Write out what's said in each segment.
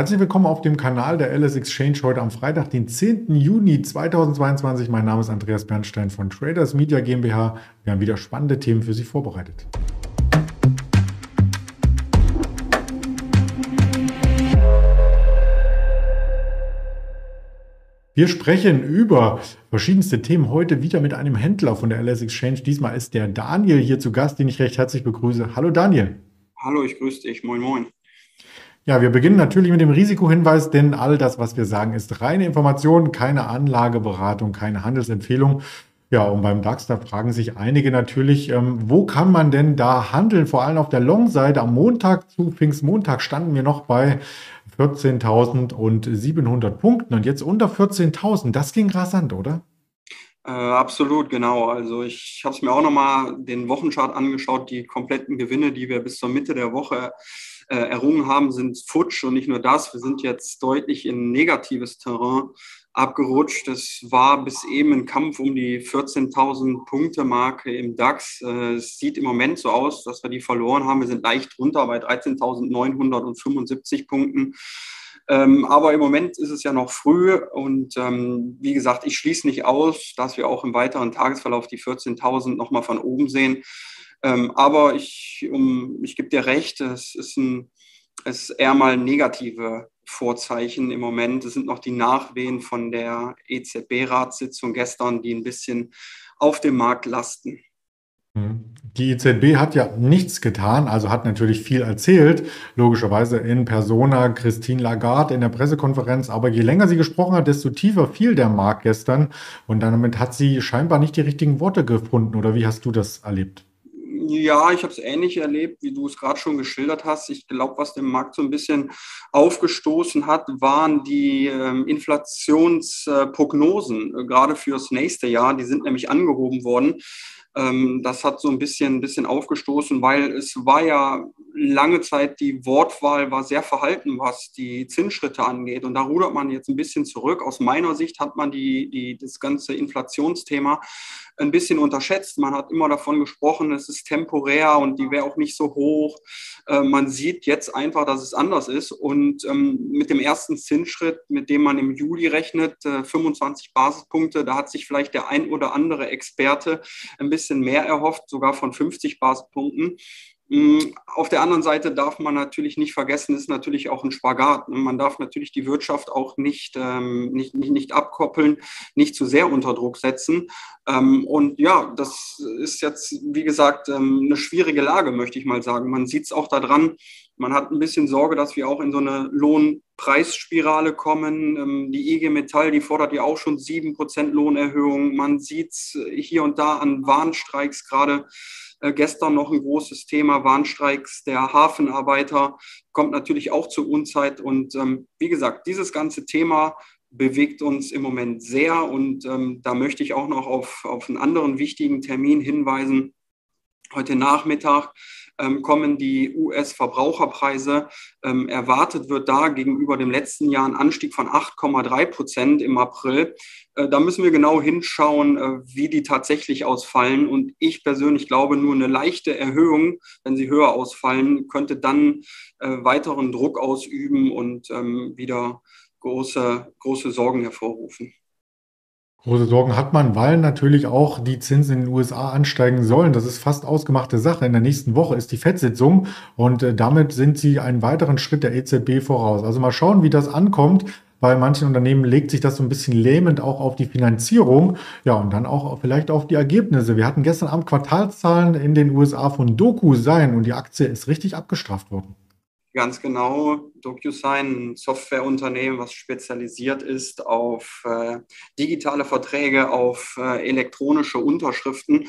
Herzlich willkommen auf dem Kanal der LS Exchange heute am Freitag, den 10. Juni 2022. Mein Name ist Andreas Bernstein von Traders Media GmbH. Wir haben wieder spannende Themen für Sie vorbereitet. Wir sprechen über verschiedenste Themen heute wieder mit einem Händler von der LS Exchange. Diesmal ist der Daniel hier zu Gast, den ich recht herzlich begrüße. Hallo Daniel. Hallo, ich grüße dich. Moin, moin. Ja, wir beginnen natürlich mit dem Risikohinweis, denn all das, was wir sagen, ist reine Information, keine Anlageberatung, keine Handelsempfehlung. Ja, und beim DAX, da fragen sich einige natürlich, ähm, wo kann man denn da handeln? Vor allem auf der Long-Seite am Montag zu Pfingstmontag standen wir noch bei 14.700 Punkten und jetzt unter 14.000. Das ging rasant, oder? Äh, absolut, genau. Also ich habe es mir auch nochmal den Wochenchart angeschaut. Die kompletten Gewinne, die wir bis zur Mitte der Woche äh, errungen haben, sind futsch. Und nicht nur das, wir sind jetzt deutlich in negatives Terrain abgerutscht. Es war bis eben ein Kampf um die 14.000 Punkte Marke im DAX. Äh, es sieht im Moment so aus, dass wir die verloren haben. Wir sind leicht runter bei 13.975 Punkten. Ähm, aber im Moment ist es ja noch früh und ähm, wie gesagt, ich schließe nicht aus, dass wir auch im weiteren Tagesverlauf die 14.000 nochmal von oben sehen. Ähm, aber ich, um, ich gebe dir recht, es ist, ein, es ist eher mal negative Vorzeichen im Moment. Es sind noch die Nachwehen von der EZB-Ratssitzung gestern, die ein bisschen auf dem Markt lasten. Mhm. Die EZB hat ja nichts getan, also hat natürlich viel erzählt, logischerweise in Persona Christine Lagarde in der Pressekonferenz. Aber je länger sie gesprochen hat, desto tiefer fiel der Markt gestern. Und damit hat sie scheinbar nicht die richtigen Worte gefunden. Oder wie hast du das erlebt? Ja, ich habe es ähnlich erlebt, wie du es gerade schon geschildert hast. Ich glaube, was den Markt so ein bisschen aufgestoßen hat, waren die ähm, Inflationsprognosen, äh, gerade fürs nächste Jahr. Die sind nämlich angehoben worden. Ähm, das hat so ein bisschen, ein bisschen aufgestoßen, weil es war ja lange Zeit, die Wortwahl war sehr verhalten, was die Zinsschritte angeht. Und da rudert man jetzt ein bisschen zurück. Aus meiner Sicht hat man die, die, das ganze Inflationsthema ein bisschen unterschätzt. Man hat immer davon gesprochen, es ist temporär und die wäre auch nicht so hoch. Äh, man sieht jetzt einfach, dass es anders ist. Und ähm, mit dem ersten Zinsschritt, mit dem man im Juli rechnet, 25 äh, Basispunkte, da hat sich vielleicht der ein oder andere Experte ein bisschen mehr erhofft, sogar von 50 Basispunkten. Mm, auf der anderen Seite darf man natürlich nicht vergessen, ist natürlich auch ein Spagat. Man darf natürlich die Wirtschaft auch nicht, ähm, nicht, nicht, nicht abkoppeln, nicht zu sehr unter Druck setzen. Ähm, und ja, das ist jetzt, wie gesagt, ähm, eine schwierige Lage, möchte ich mal sagen. Man sieht es auch daran, man hat ein bisschen Sorge, dass wir auch in so eine Lohnpreisspirale kommen. Ähm, die IG Metall, die fordert ja auch schon 7% Lohnerhöhung. Man sieht es hier und da an Warnstreiks gerade äh, gestern noch ein großes Thema, Warnstreiks der Hafenarbeiter, kommt natürlich auch zur Unzeit. Und ähm, wie gesagt, dieses ganze Thema bewegt uns im Moment sehr. Und ähm, da möchte ich auch noch auf, auf einen anderen wichtigen Termin hinweisen. Heute Nachmittag ähm, kommen die US-Verbraucherpreise. Ähm, erwartet wird da gegenüber dem letzten Jahr ein Anstieg von 8,3 Prozent im April. Äh, da müssen wir genau hinschauen, äh, wie die tatsächlich ausfallen. Und ich persönlich glaube, nur eine leichte Erhöhung, wenn sie höher ausfallen, könnte dann äh, weiteren Druck ausüben und ähm, wieder große, große Sorgen hervorrufen. Große Sorgen hat man, weil natürlich auch die Zinsen in den USA ansteigen sollen. Das ist fast ausgemachte Sache. In der nächsten Woche ist die FED-Sitzung und äh, damit sind sie einen weiteren Schritt der EZB voraus. Also mal schauen, wie das ankommt. Bei manchen Unternehmen legt sich das so ein bisschen lähmend auch auf die Finanzierung, ja, und dann auch vielleicht auf die Ergebnisse. Wir hatten gestern Abend Quartalszahlen in den USA von DocuSign und die Aktie ist richtig abgestraft worden. Ganz genau. DocuSign, ein Softwareunternehmen, was spezialisiert ist auf äh, digitale Verträge, auf äh, elektronische Unterschriften.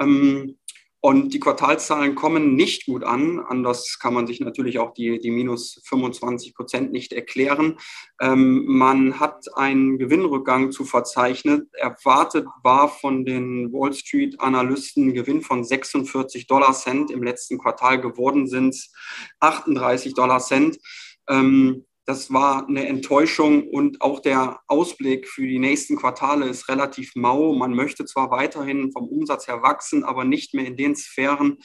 Ähm, und die Quartalszahlen kommen nicht gut an. Anders kann man sich natürlich auch die, die minus 25 Prozent nicht erklären. Ähm, man hat einen Gewinnrückgang zu verzeichnen. Erwartet war von den Wall Street Analysten ein Gewinn von 46 Dollar Cent. Im letzten Quartal geworden sind es 38 Dollar Cent. Ähm, das war eine Enttäuschung und auch der Ausblick für die nächsten Quartale ist relativ mau. Man möchte zwar weiterhin vom Umsatz her wachsen, aber nicht mehr in den Sphären,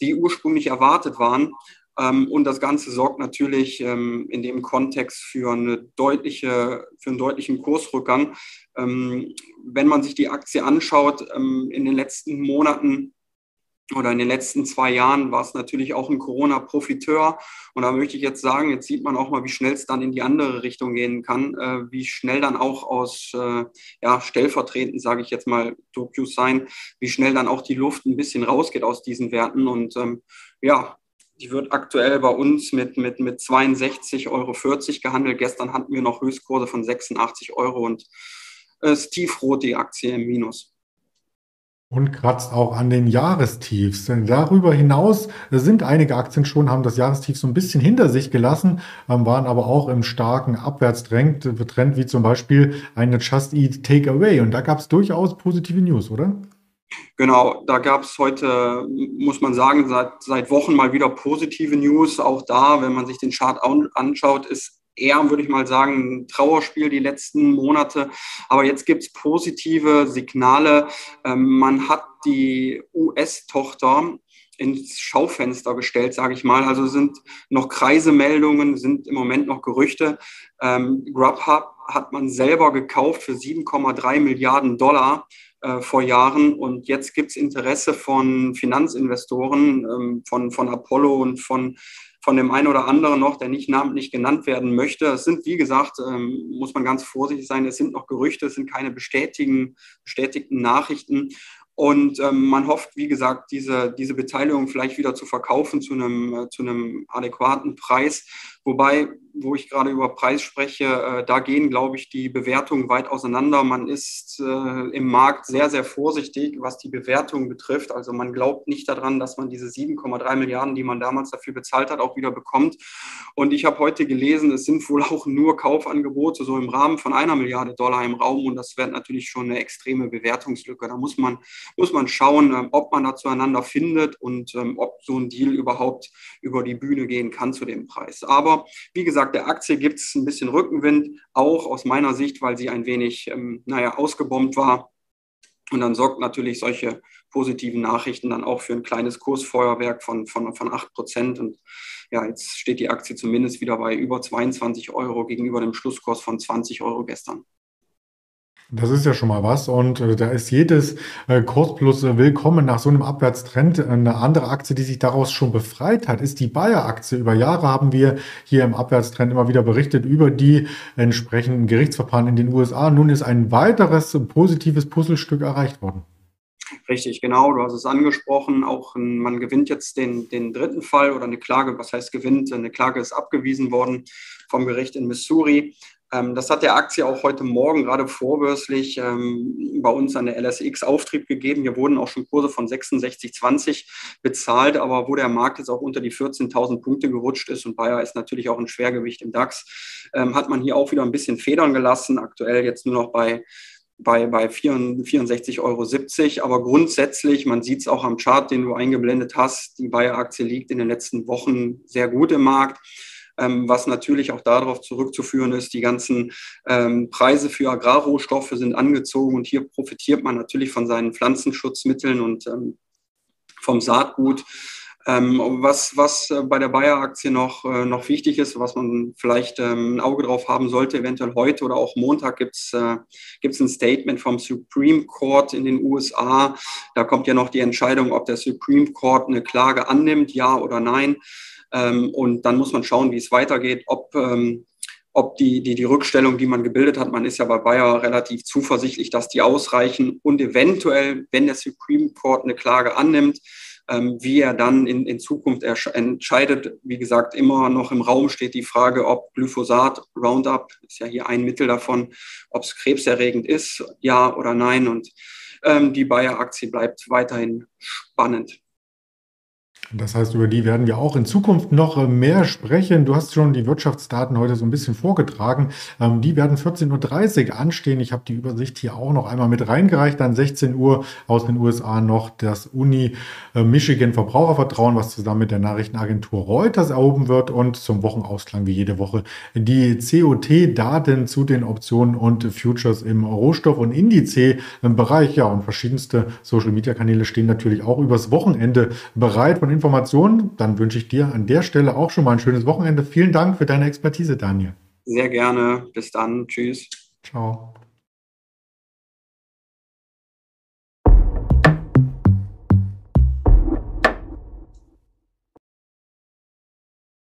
die ursprünglich erwartet waren. Ähm, und das Ganze sorgt natürlich ähm, in dem Kontext für, eine deutliche, für einen deutlichen Kursrückgang. Ähm, wenn man sich die Aktie anschaut, in den letzten Monaten oder in den letzten zwei Jahren war es natürlich auch ein Corona-Profiteur. Und da möchte ich jetzt sagen, jetzt sieht man auch mal, wie schnell es dann in die andere Richtung gehen kann, äh, wie schnell dann auch aus äh, ja, stellvertretend, sage ich jetzt mal, sein, wie schnell dann auch die Luft ein bisschen rausgeht aus diesen Werten. Und ähm, ja, die wird aktuell bei uns mit, mit, mit 62,40 Euro gehandelt. Gestern hatten wir noch Höchstkurse von 86 Euro und äh, tiefrot die Aktie im Minus. Und kratzt auch an den Jahrestiefs. Darüber hinaus sind einige Aktien schon, haben das Jahrestief so ein bisschen hinter sich gelassen, ähm, waren aber auch im starken Abwärtstrend, Trend wie zum Beispiel eine Just Eat Takeaway. Und da gab es durchaus positive News, oder? Genau, da gab es heute, muss man sagen, seit, seit Wochen mal wieder positive News. Auch da, wenn man sich den Chart anschaut, ist eher, würde ich mal sagen, ein Trauerspiel die letzten Monate. Aber jetzt gibt es positive Signale. Ähm, man hat die US-Tochter ins Schaufenster gestellt, sage ich mal. Also sind noch Kreisemeldungen, sind im Moment noch Gerüchte. Ähm, Grubhub hat man selber gekauft für 7,3 Milliarden Dollar äh, vor Jahren. Und jetzt gibt es Interesse von Finanzinvestoren, ähm, von, von Apollo und von, von dem einen oder anderen noch, der nicht namentlich genannt werden möchte. Es sind, wie gesagt, ähm, muss man ganz vorsichtig sein, es sind noch Gerüchte, es sind keine bestätigten, bestätigten Nachrichten. Und ähm, man hofft, wie gesagt, diese, diese Beteiligung vielleicht wieder zu verkaufen zu einem, äh, zu einem adäquaten Preis. Wobei, wo ich gerade über Preis spreche, äh, da gehen, glaube ich, die Bewertungen weit auseinander. Man ist äh, im Markt sehr, sehr vorsichtig, was die Bewertung betrifft. Also man glaubt nicht daran, dass man diese 7,3 Milliarden, die man damals dafür bezahlt hat, auch wieder bekommt. Und ich habe heute gelesen, es sind wohl auch nur Kaufangebote so im Rahmen von einer Milliarde Dollar im Raum. Und das wäre natürlich schon eine extreme Bewertungslücke. Da muss man, muss man schauen, äh, ob man da zueinander findet und ähm, ob so ein Deal überhaupt über die Bühne gehen kann zu dem Preis. Aber aber wie gesagt, der Aktie gibt es ein bisschen Rückenwind, auch aus meiner Sicht, weil sie ein wenig, ähm, naja, ausgebombt war. Und dann sorgt natürlich solche positiven Nachrichten dann auch für ein kleines Kursfeuerwerk von, von, von 8 Prozent. Und ja, jetzt steht die Aktie zumindest wieder bei über 22 Euro gegenüber dem Schlusskurs von 20 Euro gestern. Das ist ja schon mal was und äh, da ist jedes äh, Kursplus äh, willkommen nach so einem Abwärtstrend. Eine andere Aktie, die sich daraus schon befreit hat, ist die Bayer-Aktie. Über Jahre haben wir hier im Abwärtstrend immer wieder berichtet über die entsprechenden Gerichtsverfahren in den USA. Nun ist ein weiteres positives Puzzlestück erreicht worden. Richtig, genau, du hast es angesprochen. Auch man gewinnt jetzt den, den dritten Fall oder eine Klage, was heißt gewinnt? Eine Klage ist abgewiesen worden vom Gericht in Missouri. Ähm, das hat der Aktie auch heute Morgen gerade vorbörslich ähm, bei uns an der LSX Auftrieb gegeben. Hier wurden auch schon Kurse von 66,20 bezahlt, aber wo der Markt jetzt auch unter die 14.000 Punkte gerutscht ist und Bayer ist natürlich auch ein Schwergewicht im DAX, ähm, hat man hier auch wieder ein bisschen federn gelassen. Aktuell jetzt nur noch bei bei, bei 64,70 Euro. Aber grundsätzlich, man sieht es auch am Chart, den du eingeblendet hast, die Bayer-Aktie liegt in den letzten Wochen sehr gut im Markt ähm, was natürlich auch darauf zurückzuführen ist, die ganzen ähm, Preise für Agrarrohstoffe sind angezogen und hier profitiert man natürlich von seinen Pflanzenschutzmitteln und ähm, vom Saatgut. Ähm, was, was äh, bei der Bayer-Aktie noch, äh, noch wichtig ist, was man vielleicht ähm, ein Auge drauf haben sollte, eventuell heute oder auch Montag gibt es äh, ein Statement vom Supreme Court in den USA. Da kommt ja noch die Entscheidung, ob der Supreme Court eine Klage annimmt, ja oder nein. Ähm, und dann muss man schauen, wie es weitergeht, ob, ähm, ob die, die, die Rückstellung, die man gebildet hat, man ist ja bei Bayer relativ zuversichtlich, dass die ausreichen und eventuell, wenn der Supreme Court eine Klage annimmt, ähm, wie er dann in, in Zukunft entscheidet. Wie gesagt, immer noch im Raum steht die Frage, ob Glyphosat, Roundup, ist ja hier ein Mittel davon, ob es krebserregend ist, ja oder nein. Und ähm, die Bayer-Aktie bleibt weiterhin spannend. Das heißt, über die werden wir auch in Zukunft noch äh, mehr sprechen. Du hast schon die Wirtschaftsdaten heute so ein bisschen vorgetragen. Ähm, die werden 14.30 Uhr anstehen. Ich habe die Übersicht hier auch noch einmal mit reingereicht. Dann 16 Uhr aus den USA noch das Uni äh, Michigan Verbrauchervertrauen, was zusammen mit der Nachrichtenagentur Reuters erhoben wird. Und zum Wochenausklang wie jede Woche die COT-Daten zu den Optionen und Futures im Rohstoff- und Indice-Bereich. Ja, und verschiedenste Social-Media-Kanäle stehen natürlich auch übers Wochenende bereit. Von Informationen. Dann wünsche ich dir an der Stelle auch schon mal ein schönes Wochenende. Vielen Dank für deine Expertise, Daniel. Sehr gerne. Bis dann. Tschüss. Ciao.